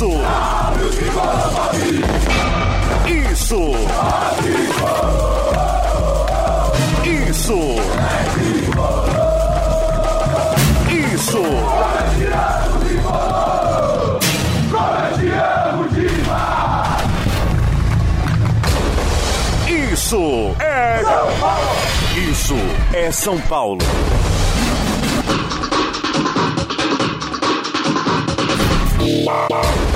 Isso! Isso! Isso! Isso! Isso é São Paulo! Isso é São Paulo! Isso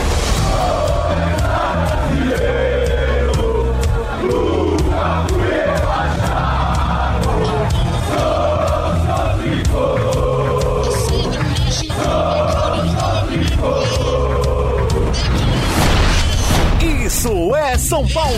São Paulo!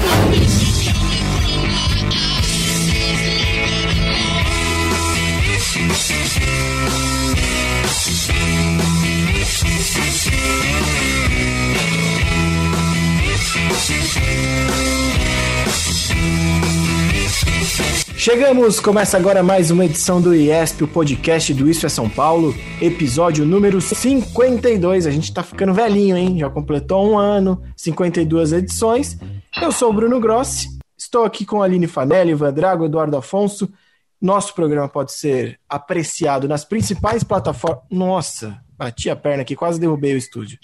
Chegamos, começa agora mais uma edição do IESP, o podcast do Isso é São Paulo, episódio número 52. A gente tá ficando velhinho, hein? Já completou um ano, 52 edições. Eu sou o Bruno Grossi, estou aqui com a Aline Fanelli, Ivan Drago, Eduardo Afonso. Nosso programa pode ser apreciado nas principais plataformas. Nossa, bati a perna aqui, quase derrubei o estúdio.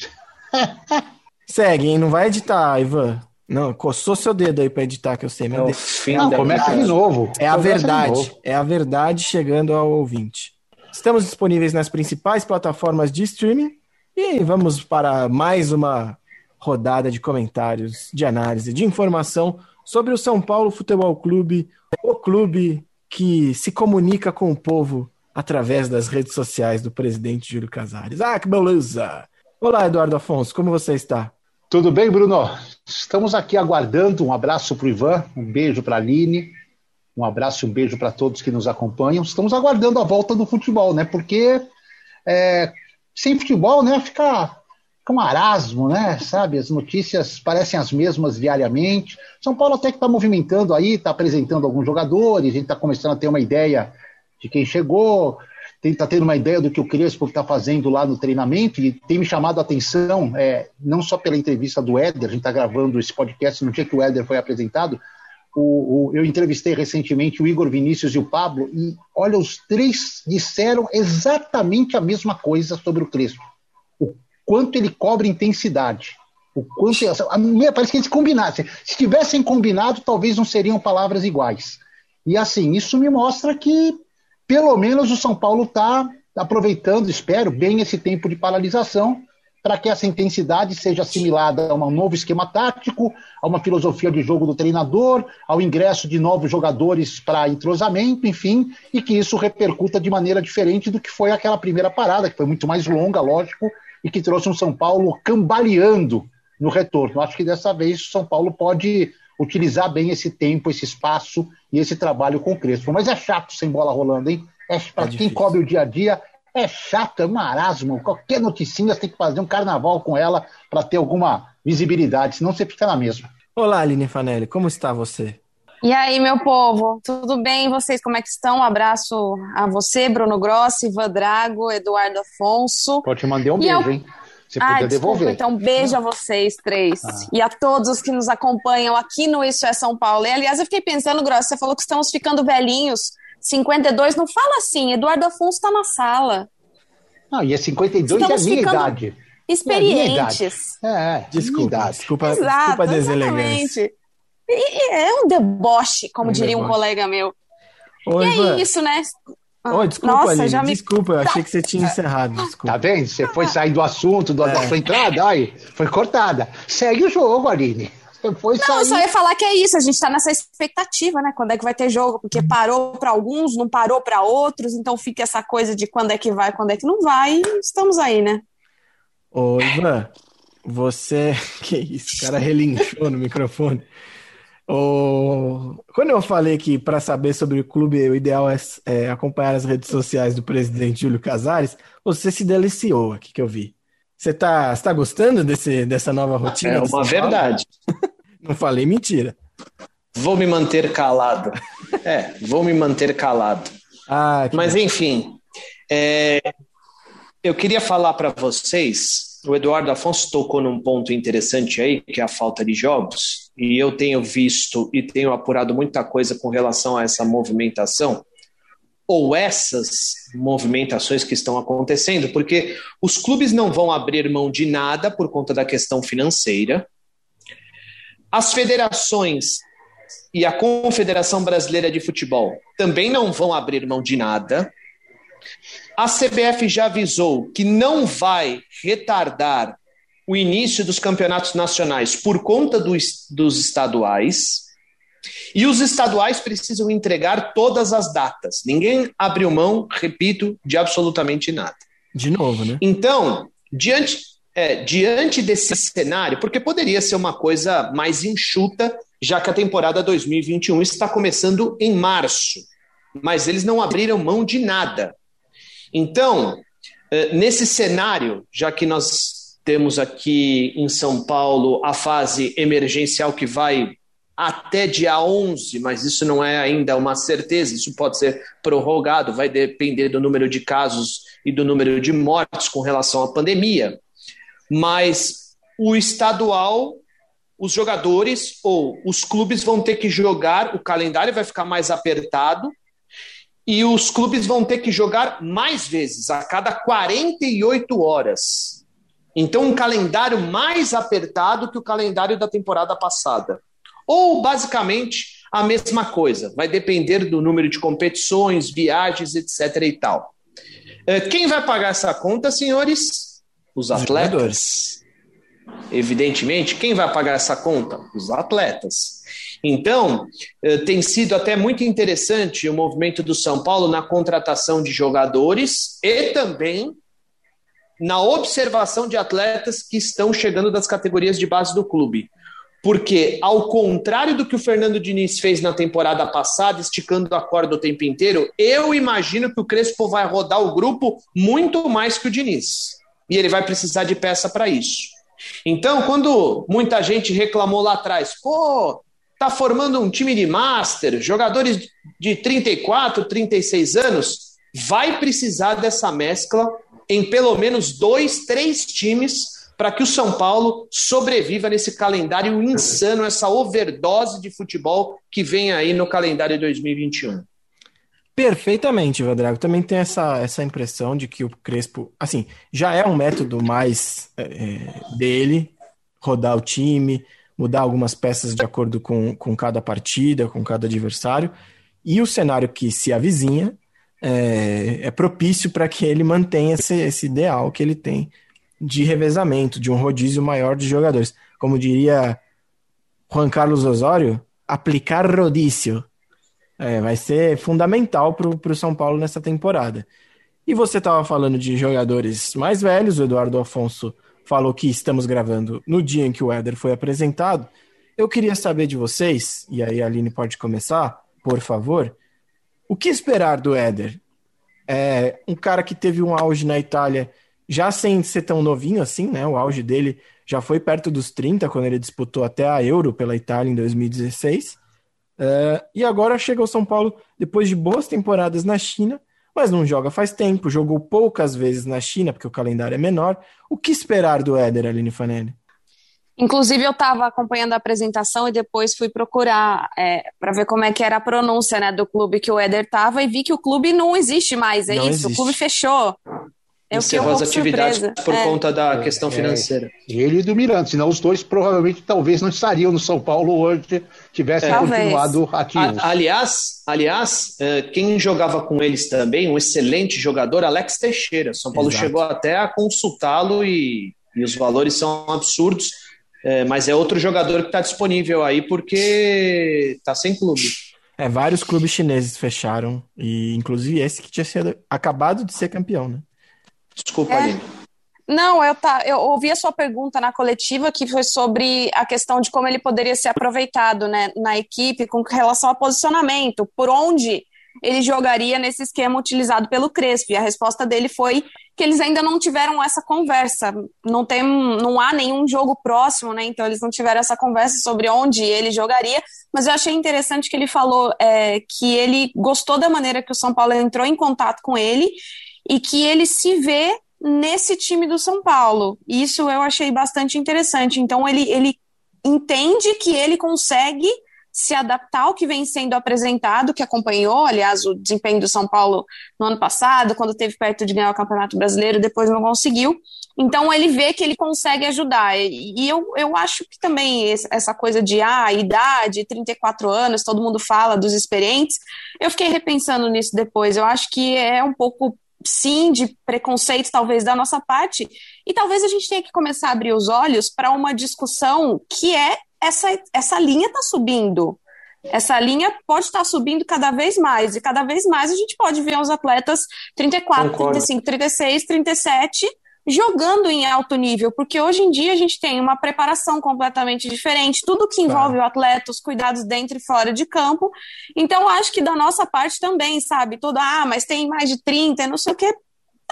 Segue, hein? Não vai editar, Ivan. Não, coçou seu dedo aí pra editar, que eu sei. Meu É fim Não, começa de novo. É a Começa verdade. É a verdade chegando ao ouvinte. Estamos disponíveis nas principais plataformas de streaming e vamos para mais uma rodada de comentários, de análise, de informação sobre o São Paulo Futebol Clube, o clube que se comunica com o povo através das redes sociais do presidente Júlio Casares. Ah, que beleza! Olá, Eduardo Afonso, como você está? Tudo bem, Bruno? Estamos aqui aguardando. Um abraço para o Ivan, um beijo para a Aline, um abraço e um beijo para todos que nos acompanham. Estamos aguardando a volta do futebol, né? Porque é, sem futebol, né, fica, um marasmo, né? Sabe? As notícias parecem as mesmas diariamente. São Paulo até que está movimentando aí, está apresentando alguns jogadores, a gente está começando a ter uma ideia de quem chegou, está tendo uma ideia do que o Crespo está fazendo lá no treinamento e tem me chamado a atenção, é, não só pela entrevista do Éder, a gente está gravando esse podcast no dia que o Éder foi apresentado, o, o, eu entrevistei recentemente o Igor Vinícius e o Pablo e, olha, os três disseram exatamente a mesma coisa sobre o Crespo. Quanto ele cobra intensidade. O quanto, a parece que eles combinassem. Se tivessem combinado, talvez não seriam palavras iguais. E assim, isso me mostra que pelo menos o São Paulo está aproveitando, espero, bem esse tempo de paralisação para que essa intensidade seja assimilada a um novo esquema tático, a uma filosofia de jogo do treinador, ao ingresso de novos jogadores para entrosamento, enfim, e que isso repercuta de maneira diferente do que foi aquela primeira parada, que foi muito mais longa, lógico, e que trouxe um São Paulo cambaleando no retorno. Acho que dessa vez o São Paulo pode utilizar bem esse tempo, esse espaço e esse trabalho com o Crespo. Mas é chato sem bola rolando, hein? É, para É quem cobre o dia a dia, é chato, é um marasmo. Qualquer noticinha você tem que fazer um carnaval com ela para ter alguma visibilidade, senão você fica na mesma. Olá, Aline Fanelli, como está você? E aí, meu povo, tudo bem? Vocês, como é que estão? Um abraço a você, Bruno Grossi, Ivan Drago, Eduardo Afonso. Pode te mandar um E beijo, eu- hein? Você Ah, podia desculpa, devolver. então beijo a vocês três Ah. e a todos os que nos acompanham aqui no Isso é São Paulo. E, aliás, eu fiquei pensando, Grossi, você falou que estamos ficando velhinhos, 52, não fala assim, Eduardo Afonso está na sala. Não, e é 52 é a Estamos minha ficando idade. Experientes. É, é, minha Desculpa, desculpa, Exato, desculpa a deselegância. exatamente. E- é um deboche, como Um diria um deboche. colega meu. Oi, E Ivan. é isso, né? Oi, desculpa, Nossa, Aline, já me desculpa, eu achei que você tinha encerrado, Tá desculpa. vendo? Você foi sair do assunto, do- É. da sua entrada, aí, foi cortada. Segue o jogo, Aline. Foi Não, eu sair. só ia falar que é isso, a gente tá nessa expectativa, né? Quando é que vai ter jogo? Porque parou para alguns, não parou para outros, então fica essa coisa de quando é que vai, quando é que não vai, e estamos aí, né? Ô, Ivan, você. Que isso, o cara relinchou no microfone. Ô, Quando eu falei que para saber sobre o clube o ideal é, é acompanhar as redes sociais do presidente Júlio Casares, você se deliciou aqui que eu vi. Você tá, você tá gostando desse, dessa nova rotina? É uma verdade. Não falei mentira. Vou me manter calado. É, vou me manter calado. Ah, Mas enfim, é, eu queria falar para vocês o Eduardo Afonso tocou num ponto interessante aí, que é a falta de jogos, e eu tenho visto e tenho apurado muita coisa com relação a essa movimentação, ou essas movimentações que estão acontecendo, porque os clubes não vão abrir mão de nada por conta da questão financeira. As federações e a Confederação Brasileira de Futebol também não vão abrir mão de nada. A CBF já avisou que não vai retardar o início dos campeonatos nacionais por conta dos, dos estaduais. E os estaduais precisam entregar todas as datas. Ninguém abriu mão, repito, de absolutamente nada. De novo, né? Então, diante, é, diante desse cenário, porque poderia ser uma coisa mais enxuta, já que a temporada 2021 está começando em março, mas eles não abriram mão de nada. Então, é, nesse cenário, já que nós temos aqui em São Paulo a fase emergencial que vai até dia 11, mas isso não é ainda uma certeza, isso pode ser prorrogado, vai depender do número de casos e do número de mortes com relação à pandemia. Mas o estadual, os jogadores ou os clubes vão ter que jogar, o calendário vai ficar mais apertado e os clubes vão ter que jogar mais vezes, a cada 48 horas. Então, um calendário mais apertado que o calendário da temporada passada. Ou, basicamente, a mesma coisa. Vai depender do número de competições, viagens, etc. e tal. Eh, quem vai pagar essa conta, senhores? Os atletas. Evidentemente, quem vai pagar essa conta? Os atletas. Então, eh, tem sido até muito interessante o movimento do São Paulo na contratação de jogadores e também na observação de atletas que estão chegando das categorias de base do clube. Porque, ao contrário do que o Fernando Diniz fez na temporada passada, esticando a corda o tempo inteiro, eu imagino que o Crespo vai rodar o grupo muito mais que o Diniz. E ele vai precisar de peça para isso. Então, quando muita gente reclamou lá atrás, pô, tá formando um time de master, jogadores de 34, 36 anos, vai precisar dessa mescla em pelo menos dois, três times para que o São Paulo sobreviva nesse calendário insano, essa overdose de futebol que vem aí no calendário 2021. Perfeitamente, Vadrago. Também tem essa, essa impressão de que o Crespo, assim, já é um método mais é, é, dele, rodar o time, mudar algumas peças de acordo com, com cada partida, com cada adversário, e o cenário que se avizinha é, é propício para que ele mantenha esse, esse ideal que ele tem de revezamento, de um rodízio maior de jogadores. Como diria Juan Carlos Osório, aplicar rodízio. É, vai ser fundamental para o São Paulo nessa temporada. E você estava falando de jogadores mais velhos, o Eduardo Afonso falou que estamos gravando no dia em que o Éder foi apresentado. Eu queria saber de vocês, e aí a Aline pode começar, por favor, o que esperar do Éder? É um cara que teve um auge na Itália já sem ser tão novinho assim, né? O auge dele já foi perto dos 30, quando ele disputou até a Euro pela Itália em 2016. Uh, e agora chega ao São Paulo depois de boas temporadas na China, mas não joga faz tempo, jogou poucas vezes na China, porque o calendário é menor. O que esperar do Éder, Aline Fanelli? Inclusive, eu estava acompanhando a apresentação e depois fui procurar é, para ver como é que era a pronúncia né, do clube que o Éder estava e vi que o clube não existe mais, é não isso? Existe. O clube fechou. Eu encerrou as atividades surpresa. por é. conta da é, questão é. financeira. Ele e do Miranda, senão os dois provavelmente talvez não estariam no São Paulo hoje, tivessem é. continuado ativos. A, aliás, aliás, é, quem jogava com eles também, um excelente jogador, Alex Teixeira. São Paulo Exato. chegou até a consultá-lo e, e os valores são absurdos. É, mas é outro jogador que está disponível aí porque está sem clube. É, vários clubes chineses fecharam, e inclusive esse que tinha sido acabado de ser campeão, né? Desculpa, é. Aline. Não, eu, tá, eu ouvi a sua pergunta na coletiva, que foi sobre a questão de como ele poderia ser aproveitado né, na equipe com relação ao posicionamento, por onde ele jogaria nesse esquema utilizado pelo Crespo. E a resposta dele foi que eles ainda não tiveram essa conversa. Não, tem, não há nenhum jogo próximo, né? Então eles não tiveram essa conversa sobre onde ele jogaria. Mas eu achei interessante que ele falou é, que ele gostou da maneira que o São Paulo entrou em contato com ele e que ele se vê nesse time do São Paulo. Isso eu achei bastante interessante. Então ele, ele entende que ele consegue se adaptar ao que vem sendo apresentado, que acompanhou, aliás, o desempenho do São Paulo no ano passado, quando teve perto de ganhar o Campeonato Brasileiro, depois não conseguiu. Então ele vê que ele consegue ajudar. E eu, eu acho que também essa coisa de ah, idade, 34 anos, todo mundo fala dos experientes. Eu fiquei repensando nisso depois. Eu acho que é um pouco sim de preconceito talvez da nossa parte e talvez a gente tenha que começar a abrir os olhos para uma discussão que é essa, essa linha está subindo. Essa linha pode estar tá subindo cada vez mais, e cada vez mais a gente pode ver os atletas 34, Concordo. 35, 36, 37 jogando em alto nível, porque hoje em dia a gente tem uma preparação completamente diferente, tudo que envolve o atleta, os cuidados dentro e fora de campo. Então, acho que da nossa parte também, sabe? Toda, ah, mas tem mais de 30, não sei o quê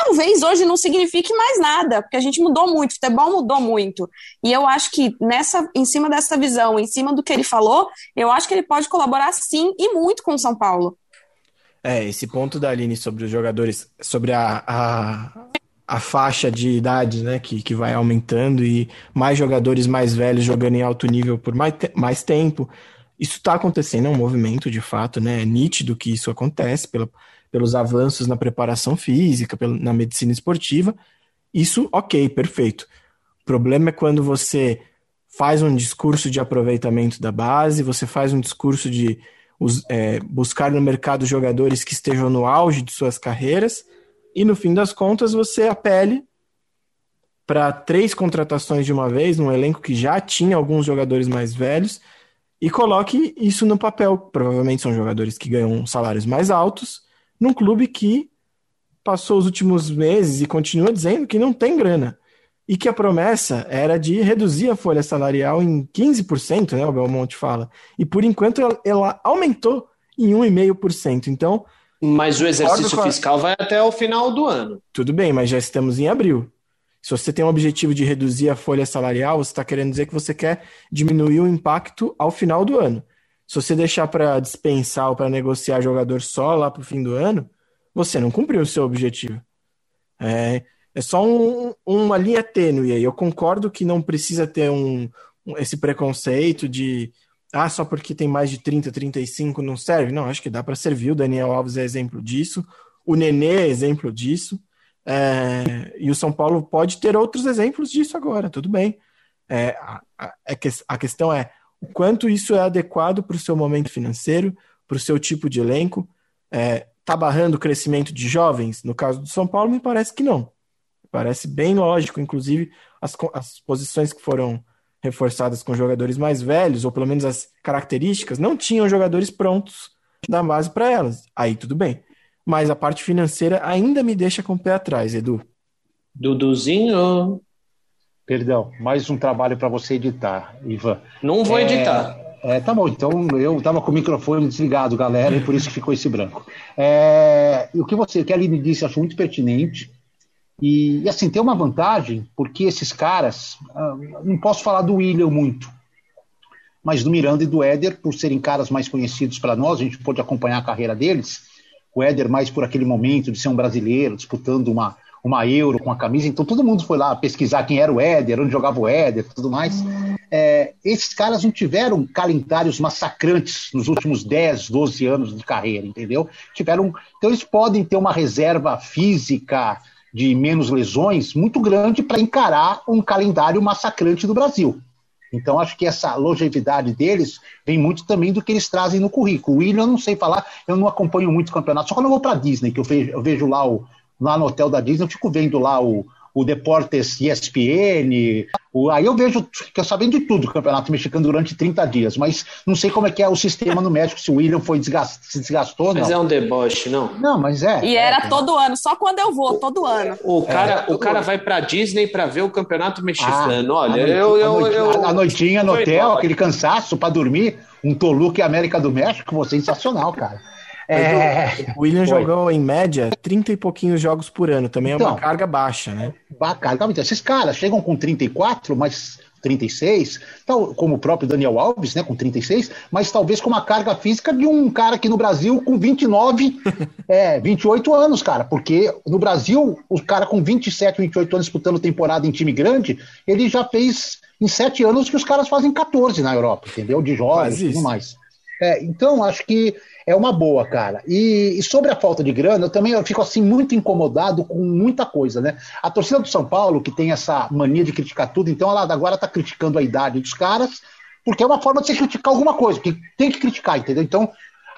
talvez hoje não signifique mais nada, porque a gente mudou muito, o futebol mudou muito. E eu acho que nessa, em cima dessa visão, em cima do que ele falou, eu acho que ele pode colaborar sim e muito com o São Paulo. É, esse ponto da Aline sobre os jogadores, sobre a, a, a faixa de idade, né, que, que vai aumentando e mais jogadores mais velhos jogando em alto nível por mais, mais tempo. Isso está acontecendo, é um movimento de fato, né? É nítido que isso acontece pela, pelos avanços na preparação física, na medicina esportiva. Isso, ok, perfeito. O problema é quando você faz um discurso de aproveitamento da base, você faz um discurso de é, buscar no mercado jogadores que estejam no auge de suas carreiras, e no fim das contas você apele para três contratações de uma vez, num elenco que já tinha alguns jogadores mais velhos, e coloque isso no papel. Provavelmente são jogadores que ganham salários mais altos, num clube que passou os últimos meses e continua dizendo que não tem grana. E que a promessa era de reduzir a folha salarial em 15%, né? O Belmonte fala. E por enquanto ela, ela aumentou em 1,5%. Então. Mas o exercício a... fiscal vai até o final do ano. Tudo bem, mas já estamos em abril. Se você tem um objetivo de reduzir a folha salarial, você está querendo dizer que você quer diminuir o impacto ao final do ano. Se você deixar para dispensar ou para negociar jogador só lá para o fim do ano, você não cumpriu o seu objetivo. É, é só um, uma linha tênue aí. Eu concordo que não precisa ter um, um, esse preconceito de ah, só porque tem mais de 30, 35 não serve. Não, acho que dá para servir. O Daniel Alves é exemplo disso. O Nenê é exemplo disso. É, e o São Paulo pode ter outros exemplos disso agora, tudo bem. É, a, a, é a questão é o quanto isso é adequado para o seu momento financeiro, para o seu tipo de elenco. É, tá barrando o crescimento de jovens? No caso do São Paulo, me parece que não. Parece bem lógico, inclusive, as, as posições que foram reforçadas com jogadores mais velhos, ou pelo menos as características, não tinham jogadores prontos da base para elas. Aí tudo bem. Mas a parte financeira ainda me deixa com o pé atrás, Edu. Duduzinho. Perdão, mais um trabalho para você editar, Ivan. Não vou é, editar. É, tá bom, então eu estava com o microfone desligado, galera, e por isso que ficou esse branco. É, o que você, que a Aline disse, acho muito pertinente. E, assim, tem uma vantagem, porque esses caras, ah, não posso falar do William muito, mas do Miranda e do Éder, por serem caras mais conhecidos para nós, a gente pode acompanhar a carreira deles. O Éder mais por aquele momento de ser um brasileiro, disputando uma, uma Euro com a camisa, então todo mundo foi lá pesquisar quem era o Éder, onde jogava o Éder tudo mais. É, esses caras não tiveram calendários massacrantes nos últimos 10, 12 anos de carreira, entendeu? Tiveram, então eles podem ter uma reserva física de menos lesões muito grande para encarar um calendário massacrante do Brasil. Então, acho que essa longevidade deles vem muito também do que eles trazem no currículo. O William, eu não sei falar, eu não acompanho muito o campeonato, só quando eu vou para Disney, que eu vejo, eu vejo lá o, lá no hotel da Disney, eu fico vendo lá o, o Deportes ESPN, o, aí eu vejo, fico sabendo de tudo do campeonato mexicano durante 30 dias, mas não sei como é que é o sistema no México, se o William foi desgast, se desgastou, não. Mas é um deboche, não? Não, mas é. E era é, todo ano, só quando eu vou, todo ano. O cara, é, o cara vai pra Disney pra ver o campeonato mexicano, ah, olha, eu, eu, eu, A noitinha no hotel, aquele cansaço pra dormir, um Toluca e América do México, sensacional, cara. É... O William Foi. jogou, em média, 30 e pouquinhos jogos por ano. Também é então, uma carga baixa, né? Carga, então, esses caras chegam com 34, mas 36, tal, como o próprio Daniel Alves, né, com 36, mas talvez com uma carga física de um cara aqui no Brasil com 29, é, 28 anos, cara, porque no Brasil, o cara com 27, 28 anos disputando temporada em time grande, ele já fez em sete anos que os caras fazem 14 na Europa, entendeu? De jogos e tudo mais. É, então, acho que é uma boa, cara. E, e, sobre a falta de grana, eu também eu fico assim muito incomodado com muita coisa, né? A torcida do São Paulo, que tem essa mania de criticar tudo, então ela agora tá criticando a idade dos caras, porque é uma forma de você criticar alguma coisa, que tem que criticar, entendeu? Então,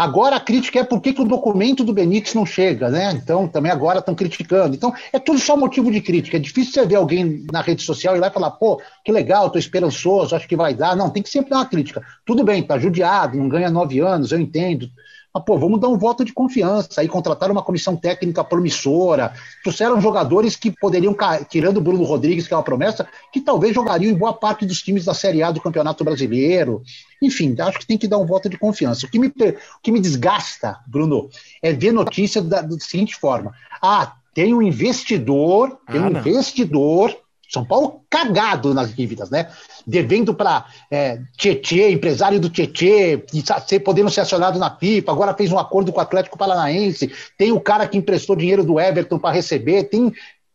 Agora a crítica é por que, que o documento do Benítez não chega, né? Então, também agora estão criticando. Então, é tudo só motivo de crítica. É difícil você ver alguém na rede social e lá falar, pô, que legal, estou esperançoso, acho que vai dar. Não, tem que sempre dar uma crítica. Tudo bem, tá judiado, não ganha nove anos, eu entendo. Mas, pô, vamos dar um voto de confiança. Aí contrataram uma comissão técnica promissora, trouxeram jogadores que poderiam, tirando o Bruno Rodrigues, que é uma promessa, que talvez jogariam em boa parte dos times da Série A do Campeonato Brasileiro. Enfim, acho que tem que dar um voto de confiança. O que me, o que me desgasta, Bruno, é ver notícia da, da seguinte forma: ah, tem um investidor, tem ah, um investidor são Paulo cagado nas dívidas, né? Devendo para é, Tietê, empresário do Tietê, ser, podendo ser acionado na pipa, agora fez um acordo com o Atlético Paranaense, tem o cara que emprestou dinheiro do Everton para receber, tem,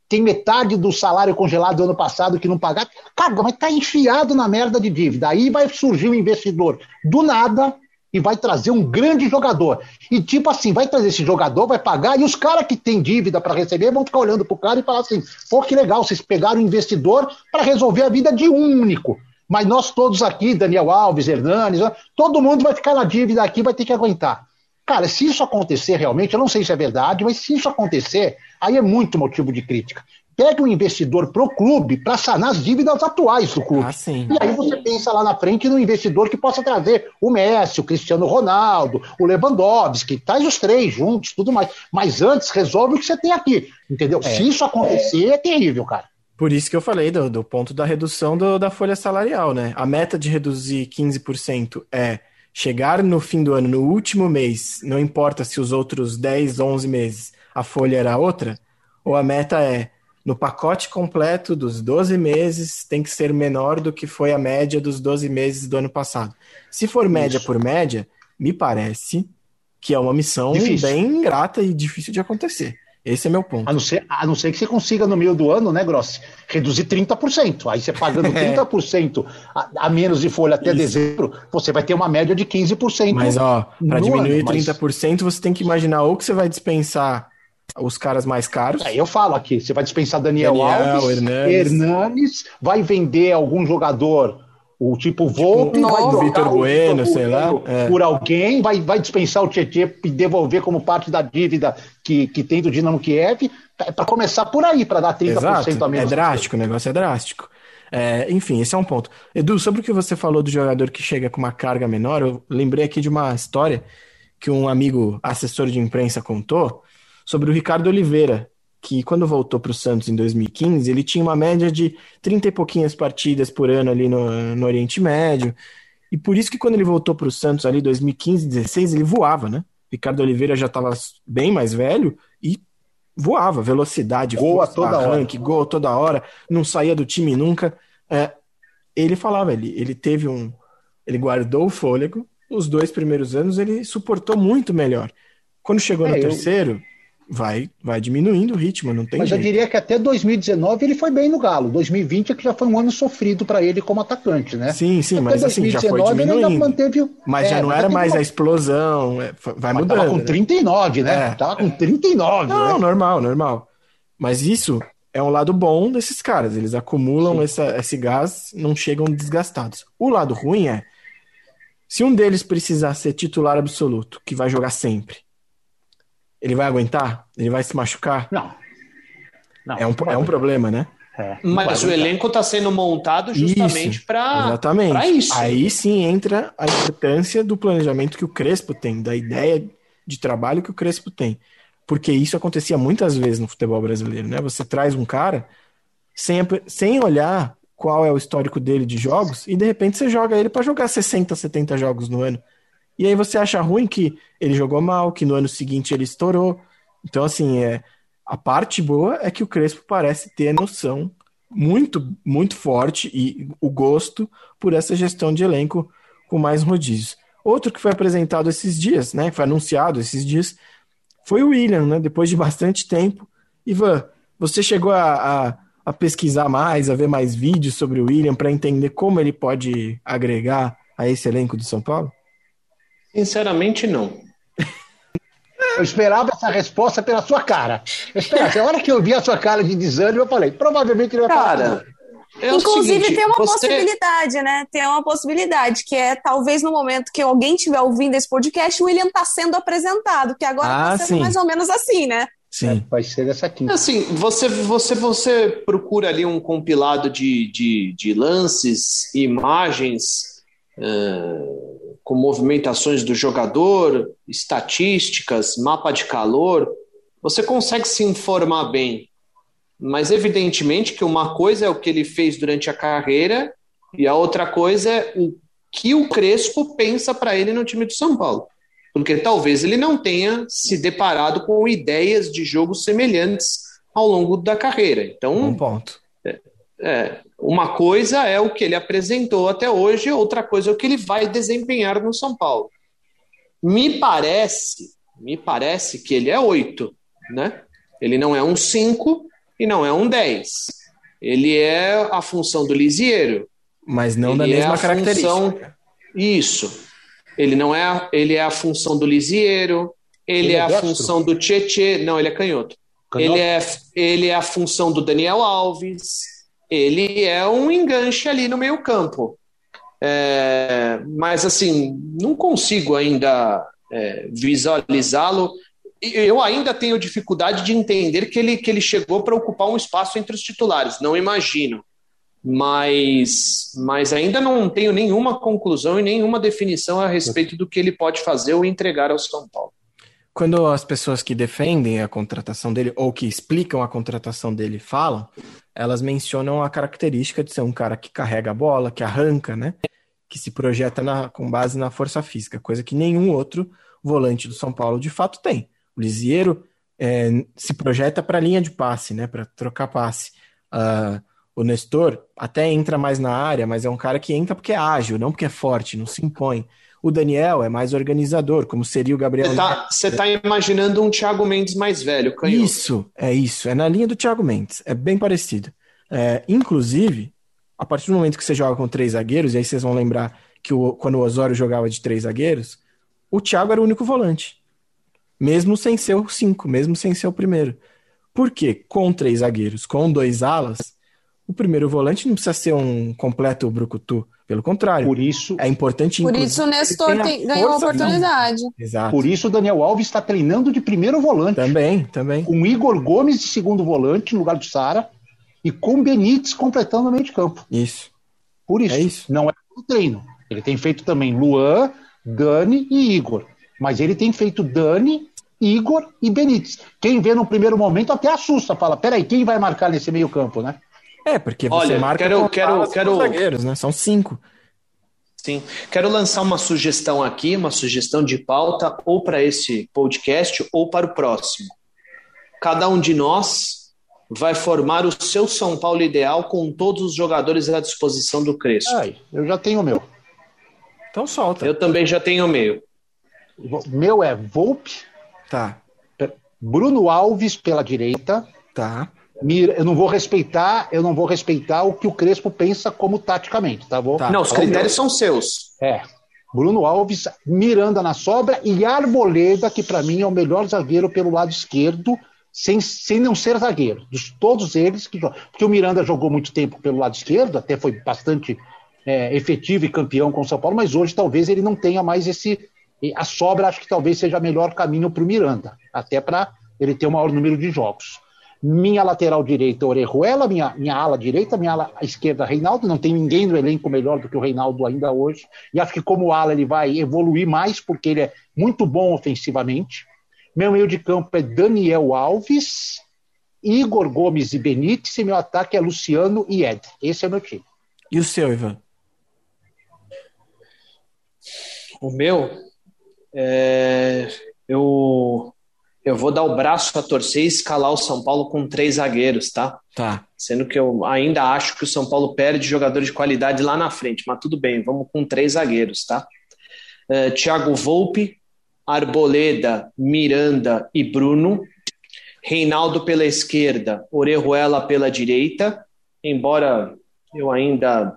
tem metade do salário congelado do ano passado que não pagaram. Cara, mas tá enfiado na merda de dívida. Aí vai surgir um investidor do nada e vai trazer um grande jogador. E tipo assim, vai trazer esse jogador, vai pagar, e os caras que têm dívida para receber vão ficar olhando pro cara e falar assim: pô, que legal, vocês pegaram um investidor para resolver a vida de um único. Mas nós todos aqui, Daniel Alves, Hernanes, todo mundo vai ficar na dívida aqui, vai ter que aguentar. Cara, se isso acontecer realmente, eu não sei se é verdade, mas se isso acontecer, aí é muito motivo de crítica pega um investidor pro clube para sanar as dívidas atuais do clube. Ah, e aí você pensa lá na frente no investidor que possa trazer o Messi, o Cristiano Ronaldo, o Lewandowski, traz os três juntos, tudo mais. Mas antes resolve o que você tem aqui, entendeu? É. Se isso acontecer, é terrível, cara. Por isso que eu falei do, do ponto da redução do, da folha salarial, né? A meta de reduzir 15% é chegar no fim do ano, no último mês, não importa se os outros 10, 11 meses a folha era outra, ou a meta é no pacote completo dos 12 meses tem que ser menor do que foi a média dos 12 meses do ano passado. Se for média Isso. por média, me parece que é uma missão difícil. bem ingrata e difícil de acontecer. Esse é meu ponto. A não, ser, a não ser que você consiga, no meio do ano, né, Grossi, reduzir 30%. Aí você pagando 30% a, a menos de folha até Isso. dezembro, você vai ter uma média de 15%. Mas, ó, para diminuir ano, 30%, mas... você tem que imaginar ou que você vai dispensar os caras mais caros. É, eu falo aqui, você vai dispensar Daniel, Daniel Alves, Hernanes. Hernanes, vai vender algum jogador, o tipo Volpe, tipo, vai Vitor Bueno, sei lá, é. por alguém, vai, vai dispensar o Tietchan e devolver como parte da dívida que, que tem do Dinamo Kiev, é para começar por aí, para dar 30% Exato. a menos. É drástico, o negócio é drástico. É, enfim, esse é um ponto. Edu, sobre o que você falou do jogador que chega com uma carga menor, eu lembrei aqui de uma história que um amigo assessor de imprensa contou, sobre o Ricardo Oliveira, que quando voltou para o Santos em 2015, ele tinha uma média de 30 e pouquinhas partidas por ano ali no, no Oriente Médio. E por isso que quando ele voltou para o Santos ali em 2015, 16, ele voava, né? Ricardo Oliveira já estava bem mais velho e voava, velocidade, gol força, toda arranque, hora. gol toda hora, não saía do time nunca. É, ele falava, ele, ele teve um. Ele guardou o fôlego, os dois primeiros anos ele suportou muito melhor. Quando chegou é, no eu... terceiro, vai, vai diminuindo o ritmo, não tem Mas jeito. eu diria que até 2019 ele foi bem no Galo. 2020 é que já foi um ano sofrido para ele como atacante, né? Sim, sim, até mas assim, já foi diminuindo. Manteve, mas é, já não era mais uma... a explosão, é, vai mas mudando. Tava com 39, né? né? Tava com 39, Não, né? normal, normal. Mas isso é um lado bom desses caras, eles acumulam essa, esse gás, não chegam desgastados. O lado ruim é, se um deles precisar ser titular absoluto, que vai jogar sempre, ele vai aguentar? Ele vai se machucar? Não. não é, um, é um problema, né? É, Mas o elenco está sendo montado justamente para exatamente. isso. Aí sim entra a importância do planejamento que o Crespo tem, da ideia de trabalho que o Crespo tem. Porque isso acontecia muitas vezes no futebol brasileiro, né? Você traz um cara sem, sem olhar qual é o histórico dele de jogos e de repente você joga ele para jogar 60, 70 jogos no ano. E aí você acha ruim que ele jogou mal, que no ano seguinte ele estourou. Então, assim, é, a parte boa é que o Crespo parece ter noção muito, muito forte e o gosto por essa gestão de elenco com mais rodízios. Outro que foi apresentado esses dias, né? Foi anunciado esses dias, foi o William, né? Depois de bastante tempo. Ivan, você chegou a, a, a pesquisar mais, a ver mais vídeos sobre o William para entender como ele pode agregar a esse elenco do São Paulo? Sinceramente, não. Eu esperava essa resposta pela sua cara. Eu esperava. A hora que eu vi a sua cara de desânimo, eu falei, provavelmente ele vai Cara, falar. é Inclusive, seguinte, tem uma você- possibilidade, né? Tem uma possibilidade, que é talvez no momento que alguém estiver ouvindo esse podcast, o William está sendo apresentado, que agora Ah, está sendo sim. mais ou menos assim, né? Sim. Vai ser dessa quinta. Assim, você, você, você procura ali um compilado de, de, de lances, imagens, eh, com movimentações do jogador, estatísticas, mapa de calor, você consegue se informar bem. Mas evidentemente que uma coisa é o que ele fez durante a carreira e a outra coisa é o que o Crespo pensa para ele no time do São Paulo. Porque talvez ele não tenha se deparado com ideias de jogo semelhantes ao longo da carreira. Um Então, ponto. é, uma coisa é o que ele apresentou até hoje, outra coisa é o que ele vai desempenhar no São Paulo. Me parece, me parece que ele é oito, né? Ele não é um cinco e não é um dez. Ele é a função do Lisieiro. Mas não da Ele é mesma a característica. função- Isso. Ele não é, a- ele é a função do Lisieiro, ele, Ele é é a destro? função do Tietê, não, ele é canhoto. Canhoto? Ele é, ele é a função do Daniel Alves, ele é um enganche ali no meio campo. É, mas assim, não consigo ainda é, visualizá-lo. Eu ainda tenho dificuldade de entender que ele, que ele chegou para ocupar um espaço entre os titulares, não imagino. Mas, mas ainda não tenho nenhuma conclusão e nenhuma definição a respeito do que ele pode fazer ou entregar ao São Paulo. Quando as pessoas que defendem a contratação dele ou que explicam a contratação dele falam, elas mencionam a característica de ser um cara que carrega a bola, que arranca, né? Que se projeta na- com base na força física, coisa que nenhum outro volante do São Paulo de fato tem. O Lisieiro é, se projeta para a linha de passe, né? Para trocar passe. Ah, o Nestor até entra mais na área, mas é um cara que entra porque é ágil, não porque é forte, não se impõe. O Daniel é mais organizador, como seria o Gabriel Você está tá imaginando um Thiago Mendes mais velho, canhoto. isso, é isso. É na linha do Thiago Mendes. É bem parecido. É, inclusive, a partir do momento que você joga com três zagueiros, e aí vocês vão lembrar que o- quando o Osório jogava de três zagueiros, o Thiago era o único volante. Mesmo sem ser o cinco, mesmo sem ser o primeiro. Por quê? Com três zagueiros, com dois alas, o primeiro volante não precisa ser um completo brucutu. Pelo contrário, Por isso, é importante Por isso o Nestor tem ganhou a oportunidade. Exato. por isso o Daniel Alves está treinando de primeiro volante. Também, também. Com Igor Gomes de segundo volante no lugar do Sara e com Benítez completando o meio de campo. Isso. Por isso. É isso. Não é o treino. Ele tem feito também Luan, Dani e Igor. Mas ele tem feito Dani, Igor e Benítez. Quem vê no primeiro momento até assusta, fala: peraí, quem vai marcar nesse meio campo, né? É, porque você Olha, marca quero- com quero- quero- zagueiros, né? São cinco. Sim. Quero lançar uma sugestão aqui, uma sugestão de pauta, ou para esse podcast, ou para o próximo. Cada um de nós vai formar o seu São Paulo ideal com todos os jogadores à disposição do Crespo. Ai, eu já tenho o meu. Então solta. Eu também já tenho o meu. Meu é Volpe, Tá, Bruno Alves pela direita. tá. Eu não vou respeitar, eu não vou respeitar o que o Crespo pensa como taticamente, tá bom? Tá. Não, os critérios são seus. É. Bruno Alves, Miranda na sobra e Arboleda, que para mim é o melhor zagueiro pelo lado esquerdo, sem, sem não ser zagueiro. Dos todos eles que jogam. Porque o Miranda jogou muito tempo pelo lado esquerdo, até foi bastante é, efetivo e campeão com o São Paulo, mas hoje talvez ele não tenha mais esse. A sobra acho que talvez seja o melhor caminho para o Miranda, até para ele ter o maior número de jogos. Minha lateral direita, Orejuela, minha, minha ala direita, minha ala esquerda, Reinaldo. Não tem ninguém no elenco melhor do que o Reinaldo ainda hoje. E acho que como ala ele vai evoluir mais, porque ele é muito bom ofensivamente. Meu meio de campo é Daniel Alves, Igor Gomes e Benítez, e meu ataque é Luciano e Ed. Esse é o meu time. E o seu, Ivan? O meu, é, eu, Eu vou dar o braço a torcer e escalar o São Paulo com três zagueiros, tá? Tá. Sendo que eu ainda acho que o São Paulo perde jogador de qualidade lá na frente, mas tudo bem, vamos com três zagueiros, tá? Uh, Thiago Volpe, Arboleda, Miranda e Bruno. Reinaldo pela esquerda, Orejuela pela direita, embora eu ainda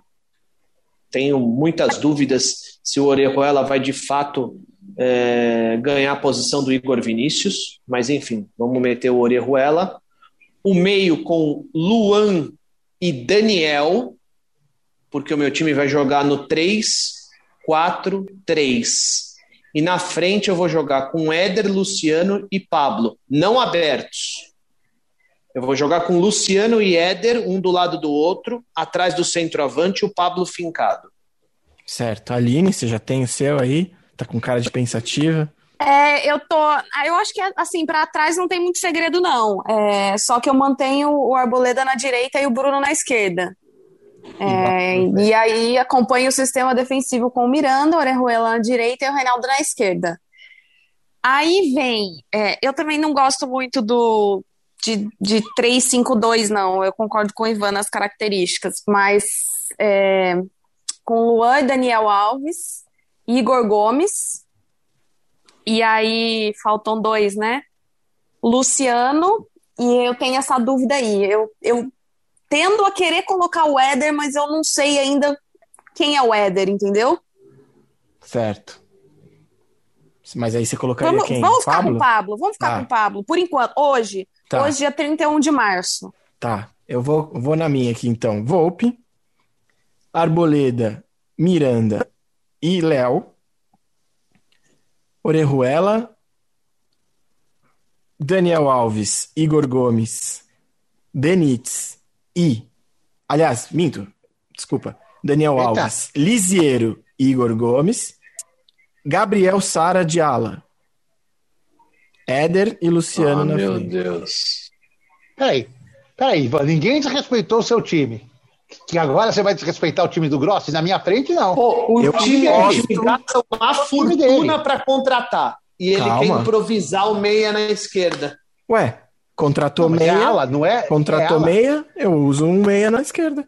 tenho muitas dúvidas se o Orejuela vai de fato é, ganhar a posição do Igor Vinícius, mas enfim, vamos meter o Orejuela. O meio com Luan e Daniel, porque o meu time vai jogar no 3-4-3. E na frente eu vou jogar com Éder, Luciano e Pablo, não abertos. Eu vou jogar com Luciano e Éder, um do lado do outro, atrás do centroavante, o Pablo fincado. Certo. Aline, você já tem o seu aí? Tá com cara de pensativa? É, eu tô. Eu acho que, assim, para trás não tem muito segredo, não. É, só que eu mantenho o Arboleda na direita e o Bruno na esquerda. É, e aí acompanho o sistema defensivo com o Miranda, o Orejuela na direita e o Reinaldo na esquerda. Aí vem. É, eu também não gosto muito do de, de 3-5-2, não. Eu concordo com o Ivan nas características, mas é, com Luan e Daniel Alves Igor Gomes. E aí faltam dois, né? Luciano. E eu tenho essa dúvida aí. Eu, eu tendo a querer colocar o Éder, mas eu não sei ainda quem é o Éder, entendeu? Certo. Mas aí você colocaria vamos, quem? Vamos ficar Pablo? com o Pablo. Vamos ficar tá. com o Pablo. Por enquanto, hoje. Tá. Hoje, dia 31 de março. Tá. Eu vou, vou na minha aqui, então. Volpe, Arboleda, Miranda e Léo. Orejuela, Daniel Alves, Igor Gomes, Benítez e. Aliás, minto, desculpa. Daniel Eita. Alves, Lisiero Igor Gomes, Gabriel Sara de Ala, Éder e Luciano oh, na meu frente. Meu Deus. Peraí, peraí, ninguém desrespeitou o seu time que agora você vai desrespeitar o time do Grossi? Na minha frente, não. Pô, o eu time dele gasta uma fortuna para contratar. E ele Calma. quer improvisar o meia na esquerda. Ué, contratou não, meia. É ala, não é? Contratou é meia, eu uso um meia na esquerda.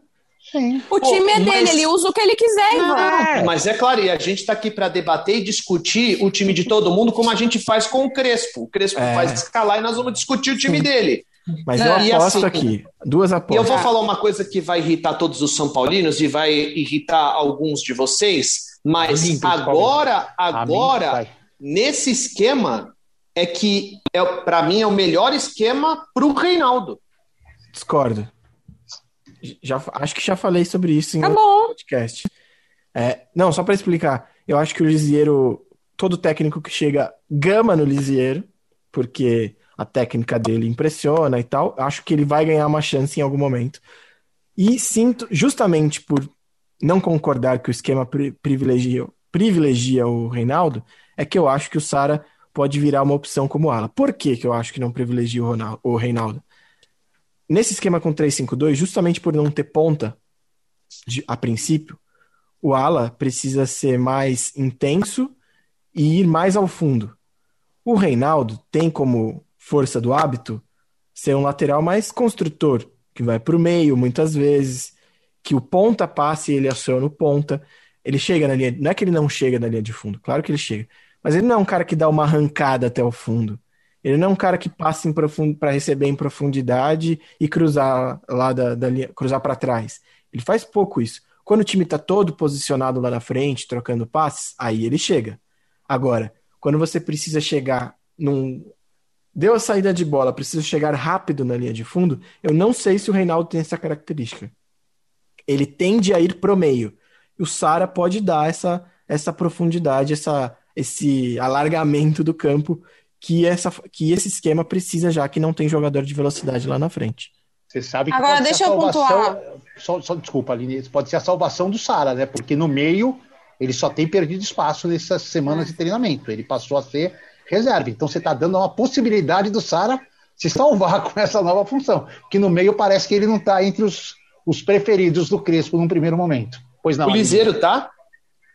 Sim. O time é dele, ele usa o que ele quiser, Ivan. Mas é claro, e a gente está aqui para debater e discutir o time de todo mundo, como a gente faz com o Crespo. O Crespo é. faz escalar e nós vamos discutir o time dele. Mas eu aposto assim, aqui, duas apostas. Eu vou falar uma coisa que vai irritar todos os São Paulinos e vai irritar alguns de vocês, mas agora, agora, nesse esquema, é que é, para mim é o melhor esquema para o Reinaldo. Discordo. Já, acho que já falei sobre isso em tá bom. podcast. É, não, só para explicar, eu acho que o Lisieiro, todo técnico que chega gama no Lisieiro, porque a técnica dele impressiona e tal. Acho que ele vai ganhar uma chance em algum momento. E sinto, justamente por não concordar que o esquema privilegia, privilegia o Reinaldo, é que eu acho que o Sara pode virar uma opção como ala. Por que, que eu acho que não privilegia o, Ronaldo, o Reinaldo? Nesse esquema com 3-5-2, justamente por não ter ponta de, a princípio, o ala precisa ser mais intenso e ir mais ao fundo. O Reinaldo tem como força do hábito, ser um lateral mais construtor, que vai para o meio muitas vezes, que o ponta passe e ele aciona o ponta. Ele chega na linha. Não é que ele não chega na linha de fundo, claro que ele chega. Mas ele não é um cara que dá uma arrancada até o fundo. Ele não é um cara que passa para receber em profundidade e cruzar lá da, da linha, cruzar para trás. Ele faz pouco isso. Quando o time está todo posicionado lá na frente, trocando passes, aí ele chega. Agora, quando você precisa chegar num Deu a saída de bola, precisa chegar rápido na linha de fundo. Eu não sei se o Reinaldo tem essa característica. Ele tende a ir pro meio. E o Sara pode dar essa, essa profundidade, essa, esse alargamento do campo que, essa, que esse esquema precisa, já que não tem jogador de velocidade lá na frente. Você sabe que Agora, deixa eu pontuar. Só, só, desculpa, Aline, pode ser a salvação do Sara, né? Porque no meio ele só tem perdido espaço nessas semanas de treinamento. Ele passou a ser reserva. Então você está dando uma possibilidade do Sara se salvar com essa nova função. Que no meio parece que ele não está entre os, os preferidos do Crespo num primeiro momento. Pois não. O Liseiro tá?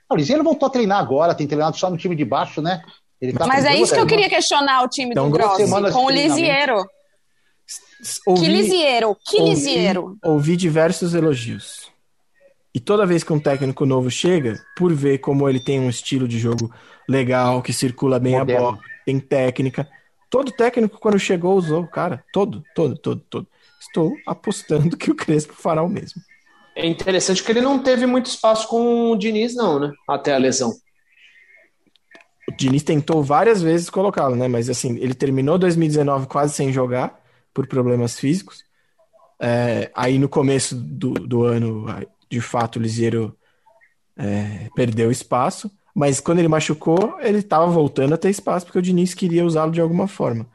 O Liseiro voltou a treinar agora, tem treinado só no time de baixo, né? tá Mas é isso que eu queria questionar o time Então, do Grossi, com o. Lisieiro. Ouvi- Que Lisieiro, que ouvi- Lisieiro. Ouvi diversos elogios. E toda vez que um técnico novo chega, por ver como ele tem um estilo de jogo legal, que circula bem a bola, tem técnica. Todo técnico, quando chegou, usou, cara. Todo, todo, todo, todo. Estou apostando que o Crespo fará o mesmo. É interessante que ele não teve muito espaço com o Diniz, não, né? Até a lesão. O Diniz tentou várias vezes colocá-lo, né? Mas assim, ele terminou 2019 quase sem jogar por problemas físicos. É, aí no começo do, do ano, de fato, o Lisieiro é, perdeu espaço. Mas quando ele machucou, ele estava voltando a ter espaço, porque o Diniz queria usá-lo de alguma forma.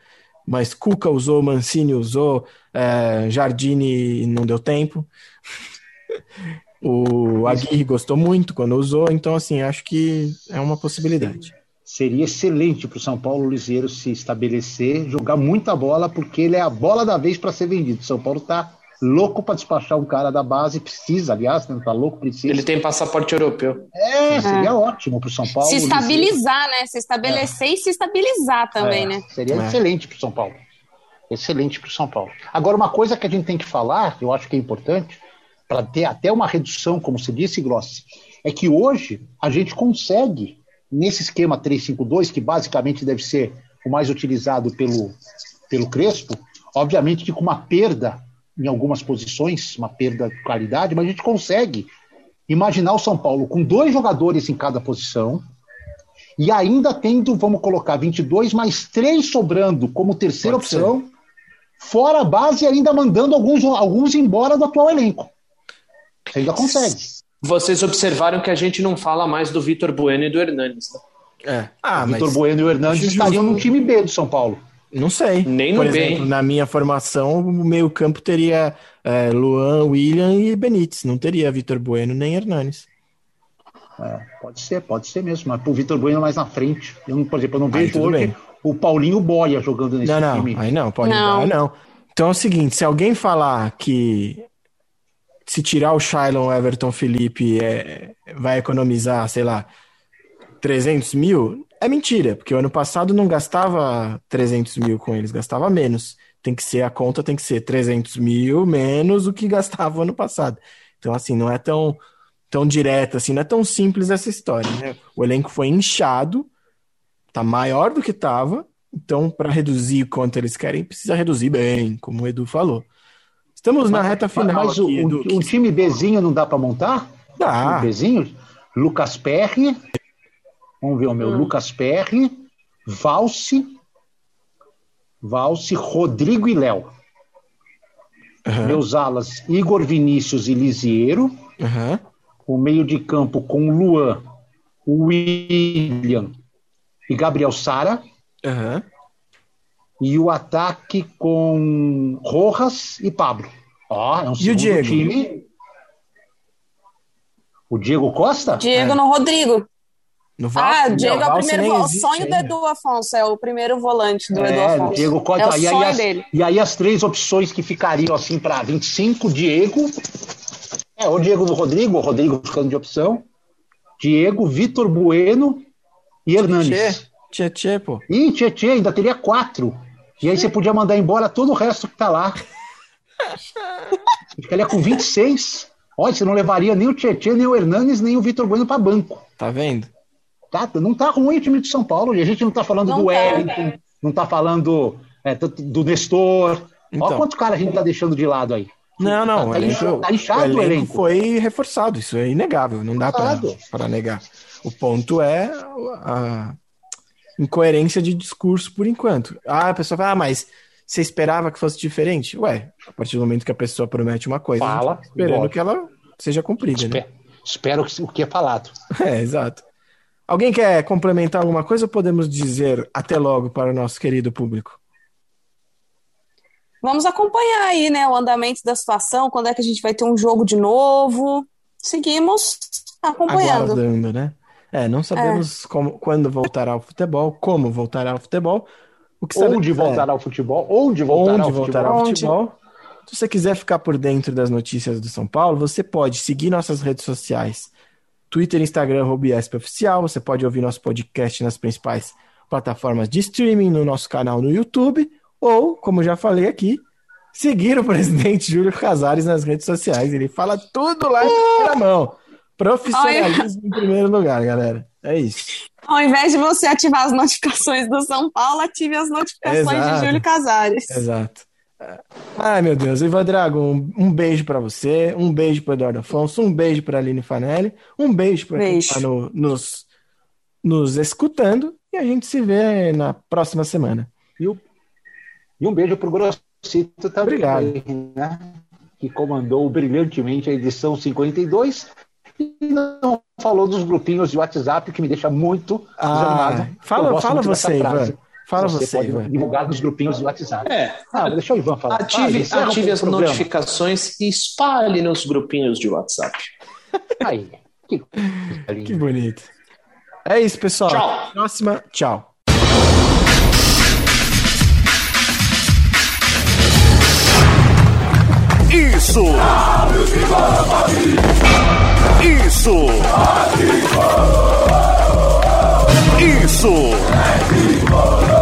Mas Cuca usou, Mancini usou, é, Jardine não deu tempo. O Aguirre gostou muito quando usou, então assim, acho que é uma possibilidade. Seria excelente para o São Paulo Liseiro se estabelecer, jogar muita bola, porque ele é a bola da vez para ser vendido. São Paulo está louco para despachar um cara da base, precisa, aliás, né? Tá louco, precisa. Ele tem passaporte europeu. É, seria ótimo para o São Paulo. Se estabilizar, né? Se estabelecer e se estabilizar também, É, né? Seria É. excelente para o São Paulo. Excelente para o São Paulo. Agora, uma coisa que a gente tem que falar, eu acho que é importante, para ter até uma redução, como você disse, Grossi, é que hoje a gente consegue, nesse esquema 352, que basicamente deve ser o mais utilizado pelo, pelo Crespo, obviamente que com uma perda em algumas posições, uma perda de qualidade, mas a gente consegue imaginar o São Paulo com dois jogadores em cada posição, e ainda tendo, vamos colocar, 22 mais três sobrando como terceira Pode ser. opção, fora a base e ainda mandando alguns, alguns embora do atual elenco. Você ainda consegue. Vocês observaram que a gente não fala mais do Vitor Bueno e do Hernanes, né? É. Ah, Vitor mas Bueno e o Hernandes estariam no time B do São Paulo. Não sei. Nem Por exemplo, hein? na minha formação, o meio-campo teria é, Luan, William e Benítez. Não teria Vitor Bueno nem Hernanes. É, pode ser, pode ser mesmo. Mas o Vitor Bueno mais na frente. Eu, não- por exemplo, eu não vejo hoje bem. o Paulinho Boia jogando nesse Não, não, time. aí não, pode Não. não. não. Então é o seguinte, se alguém falar que se tirar o Shailon, o Everton Felipe é, vai economizar, sei lá, 300 mil, é mentira, porque o ano passado não gastava 300 mil com eles, gastava menos. Tem que ser, a conta tem que ser 300 mil menos o que gastava o ano passado. Então, assim, não é tão, tão direto, assim, não é tão simples essa história, né? O elenco foi inchado, tá maior do que tava, então, para reduzir quanto eles querem, precisa reduzir bem, como o Edu falou. Estamos na reta final Mas o, aqui, o- Edu. um time Bzinho não dá para montar? Dá. Um Bzinho? Lucas Perry. Vamos ver o meu. Lucas Perry, Valse, Valse, Rodrigo e Léo. Aham, Meus alas, Igor Vinícius e Lisiero. aham. O meio de campo com Luan, William e Gabriel Sara. aham. E o ataque com Rojas e Pablo. Ó, é um segundo Diego? time. O Diego Costa? Diego no Rodrigo. No Ah, Valse, o Diego é o primeiro. sonho do. Edu Afonso, é o primeiro volante do Edu É, Afonso. Diego Costa. É o e, aí sonho as, dele. e aí as três opções que ficariam assim para 25, Diego. É, o Diego do Rodrigo, o Rodrigo ficando de opção. Diego, Vitor Bueno e Hernanes. Tchê, tchê, pô. Ih, Tietê, ainda teria quatro. E aí você podia mandar embora todo o resto que tá lá. Ficaria com 26. Olha, você não levaria nem o Tietê, nem o Hernanes, nem o Vitor Bueno para banco. Tá vendo? Tá, não tá ruim o time de São Paulo. E a gente não tá falando Não do tá. Wellington, não tá falando é, do Nestor. Então. Olha quanto cara a gente tá deixando de lado aí. Não, não, Tá, o tá elenco, inchado, tá o inchado o elenco elenco. foi reforçado, isso é inegável, não dá para negar. O ponto é a incoerência de discurso por enquanto. Ah, a pessoa fala, ah, mas você esperava que fosse diferente? Ué, a partir do momento que a pessoa promete uma coisa, Fala, tá esperando que ela seja cumprida, né? Espero, espero que o que é falado. É, exato. Alguém quer complementar alguma coisa ou podemos dizer até logo para o nosso querido público? Vamos acompanhar aí, né, o andamento da situação, quando é que a gente vai ter um jogo de novo. Seguimos acompanhando. Aguardando, né? É, não sabemos como, quando voltará o futebol, como voltará o futebol. O que Onde é voltará o futebol? Onde voltará onde o voltará futebol? o Onde? futebol. Se você quiser ficar por dentro das notícias do São Paulo, você pode seguir nossas redes sociais. Twitter, Instagram, arroba IESP Oficial. Você pode ouvir nosso podcast nas principais plataformas de streaming, no nosso canal no YouTube, ou, como já falei aqui, seguir o presidente Júlio Casares nas redes sociais. Ele fala tudo lá em primeira mão. Profissionalismo em primeiro lugar, galera. É isso. Ao invés de você ativar as notificações do São Paulo, ative as notificações Exato. de Júlio Casares. Exato. Ai, meu Deus. Ivan Drago, um, um beijo para você, um beijo para Eduardo Afonso, um beijo para Aline Fanelli, um beijo para quem está no, nos, nos escutando e a gente se vê na próxima semana. E, o, e um beijo para o Grossito também, Obrigado. Né? que comandou brilhantemente a edição 52 e não falou dos grupinhos de WhatsApp, que me deixa muito ah, Fala, fala você, Ivan. Fala você, você pode Ivan. divulgar nos grupinhos do WhatsApp. É. Ah, deixa o Ivan falar. Ative, ah, ative as programa. notificações e espalhe nos grupinhos de WhatsApp. Aí. Que, que bonito. É isso, pessoal. Tchau. Próxima. Tchau. Isso! Isso! Isso!